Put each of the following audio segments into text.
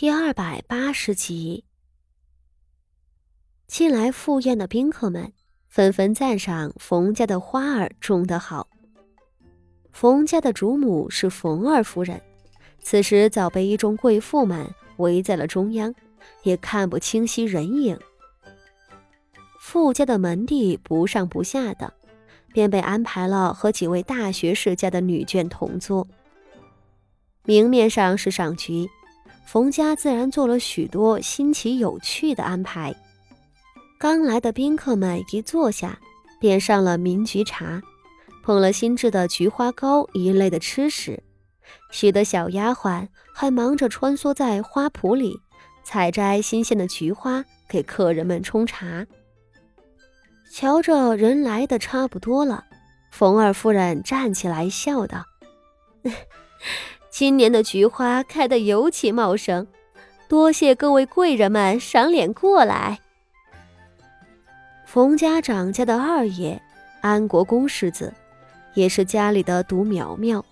第二百八十集，近来赴宴的宾客们纷纷赞赏冯家的花儿种得好。冯家的主母是冯二夫人，此时早被一众贵妇们围在了中央，也看不清晰人影。傅家的门第不上不下的，便被安排了和几位大学士家的女眷同坐。明面上是赏菊。冯家自然做了许多新奇有趣的安排。刚来的宾客们一坐下，便上了茗菊茶，捧了新制的菊花糕一类的吃食。许多小丫鬟还忙着穿梭在花圃里，采摘新鲜的菊花给客人们冲茶。瞧着人来的差不多了，冯二夫人站起来笑道。今年的菊花开得尤其茂盛，多谢各位贵人们赏脸过来。冯家长家的二爷安国公世子，也是家里的独苗苗。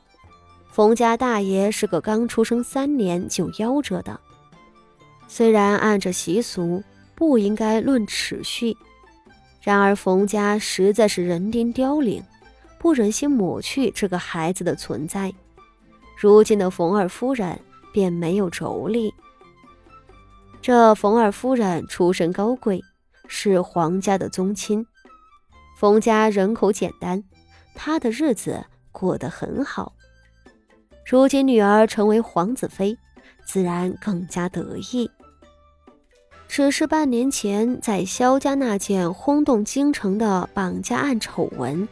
冯家大爷是个刚出生三年就夭折的。虽然按着习俗不应该论齿序，然而冯家实在是人丁凋零，不忍心抹去这个孩子的存在。如今的冯二夫人便没有妯娌。这冯二夫人出身高贵，是皇家的宗亲。冯家人口简单，她的日子过得很好。如今女儿成为皇子妃，自然更加得意。只是半年前在萧家那件轰动京城的绑架案丑闻，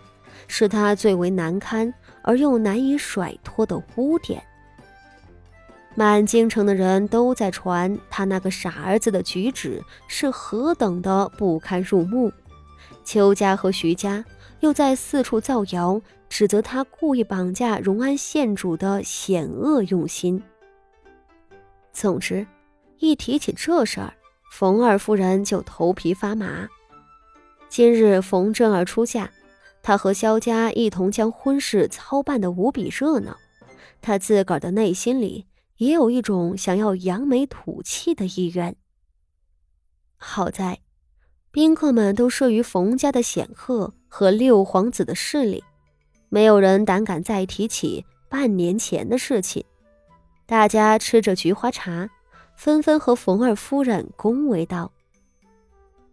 是他最为难堪。而又难以甩脱的污点，满京城的人都在传他那个傻儿子的举止是何等的不堪入目。邱家和徐家又在四处造谣，指责他故意绑架荣安县主的险恶用心。总之，一提起这事儿，冯二夫人就头皮发麻。今日冯正儿出嫁。他和萧家一同将婚事操办得无比热闹，他自个儿的内心里也有一种想要扬眉吐气的意愿。好在，宾客们都慑于冯家的显赫和六皇子的势力，没有人胆敢再提起半年前的事情。大家吃着菊花茶，纷纷和冯二夫人恭维道：“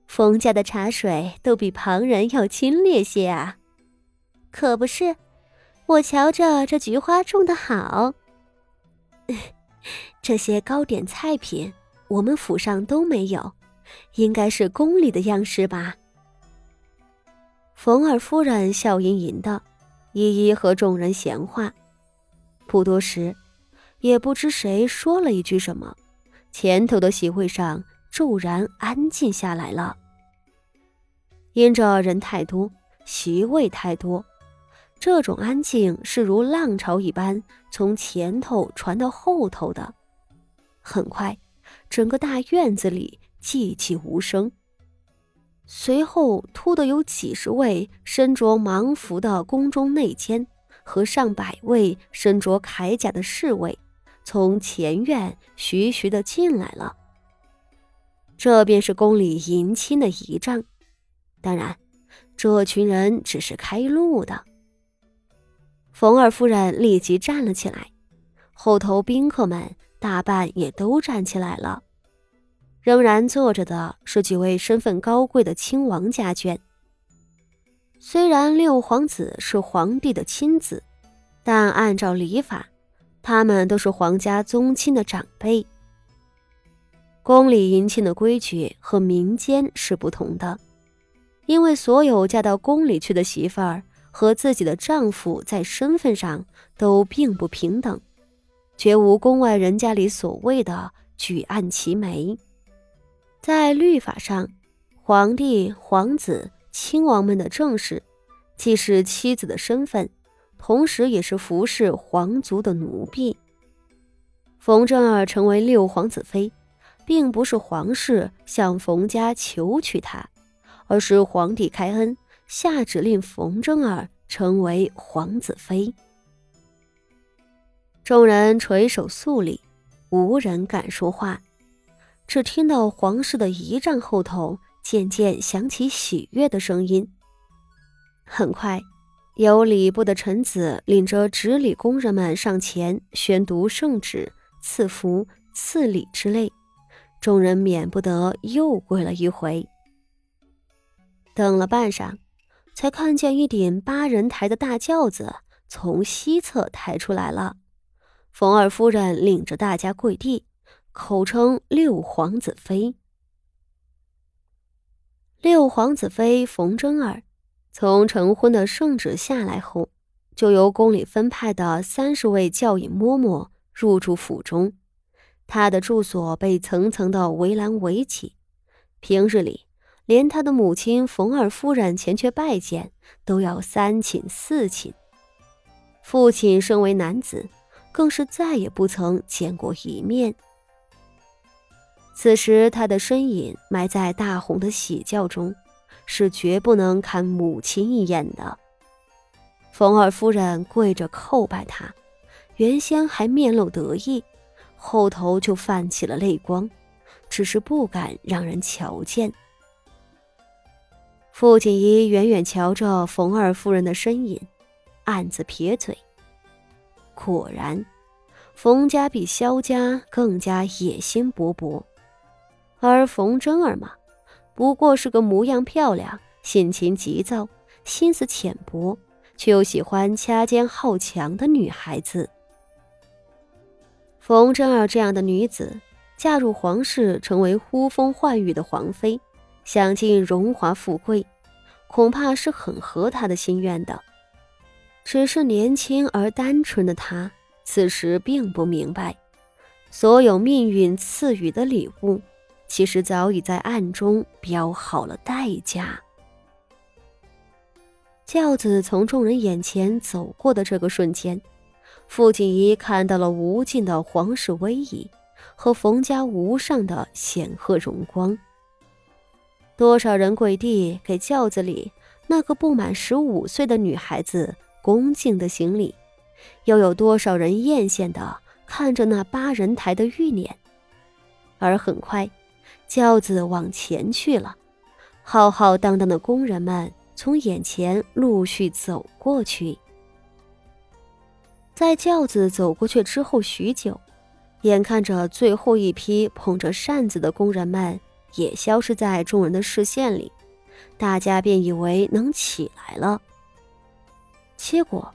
冯家的茶水都比旁人要清冽些啊。”可不是，我瞧着这菊花种的好。这些糕点菜品，我们府上都没有，应该是宫里的样式吧？冯二夫人笑吟吟的，一一和众人闲话。不多时，也不知谁说了一句什么，前头的席位上骤然安静下来了。因着人太多，席位太多。这种安静是如浪潮一般从前头传到后头的。很快，整个大院子里寂寂无声。随后，突的有几十位身着芒服的宫中内监和上百位身着铠甲的侍卫从前院徐徐的进来了。这便是宫里迎亲的仪仗。当然，这群人只是开路的。冯二夫人立即站了起来，后头宾客们大半也都站起来了。仍然坐着的是几位身份高贵的亲王家眷。虽然六皇子是皇帝的亲子，但按照礼法，他们都是皇家宗亲的长辈。宫里迎亲的规矩和民间是不同的，因为所有嫁到宫里去的媳妇儿。和自己的丈夫在身份上都并不平等，绝无宫外人家里所谓的举案齐眉。在律法上，皇帝、皇子、亲王们的正室，既是妻子的身份，同时也是服侍皇族的奴婢。冯正儿成为六皇子妃，并不是皇室向冯家求娶她，而是皇帝开恩。下旨令冯真儿成为皇子妃。众人垂手肃立，无人敢说话，只听到皇室的仪仗后头渐渐响起喜悦的声音。很快，有礼部的臣子领着执礼工人们上前宣读圣旨、赐福、赐礼之类，众人免不得又跪了一回。等了半晌，才看见一顶八人抬的大轿子从西侧抬出来了。冯二夫人领着大家跪地，口称六皇子妃。六皇子妃冯真儿。从成婚的圣旨下来后，就由宫里分派的三十位教引嬷嬷入住府中。她的住所被层层的围栏围起，平日里连他的母亲冯二夫人前去拜见都要三请四请。父亲身为男子，更是再也不曾见过一面。此时，他的身影埋在大红的喜轿中。是绝不能看母亲一眼的。冯二夫人跪着叩拜他，原先还面露得意，后头就泛起了泪光，只是不敢让人瞧见。傅锦仪远远瞧着冯二夫人的身影，暗自撇嘴。果然，冯家比萧家更加野心勃勃，而冯真儿嘛。不过是个模样漂亮、性情急躁、心思浅薄，却又喜欢掐尖好强的女孩子。冯真儿这样的女子，嫁入皇室，成为呼风唤雨的皇妃，享尽荣华富贵，恐怕是很合他的心愿的。只是年轻而单纯的他，此时并不明白，所有命运赐予的礼物。其实早已在暗中标好了代价。轿子从众人眼前走过的这个瞬间，傅锦仪看到了无尽的皇室威仪和冯家无上的显赫荣光。多少人跪地给轿子里那个不满十五岁的女孩子恭敬的行礼，又有多少人艳羡的看着那八人抬的玉辇，而很快。轿子往前去了，浩浩荡荡的工人们从眼前陆续走过去。在轿子走过去之后许久，眼看着最后一批捧着扇子的工人们也消失在众人的视线里，大家便以为能起来了。结果，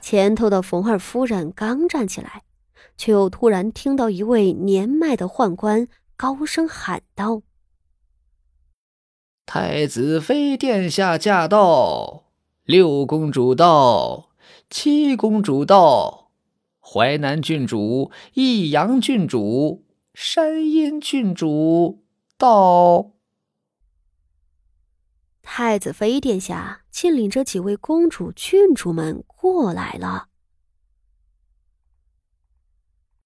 前头的冯二夫人刚站起来，却又突然听到一位年迈的宦官。高声喊道：“太子妃殿下驾到！六公主到，七公主到，淮南郡主、益阳郡主、山阴郡主到。太子妃殿下竟领着几位公主、郡主们过来了。”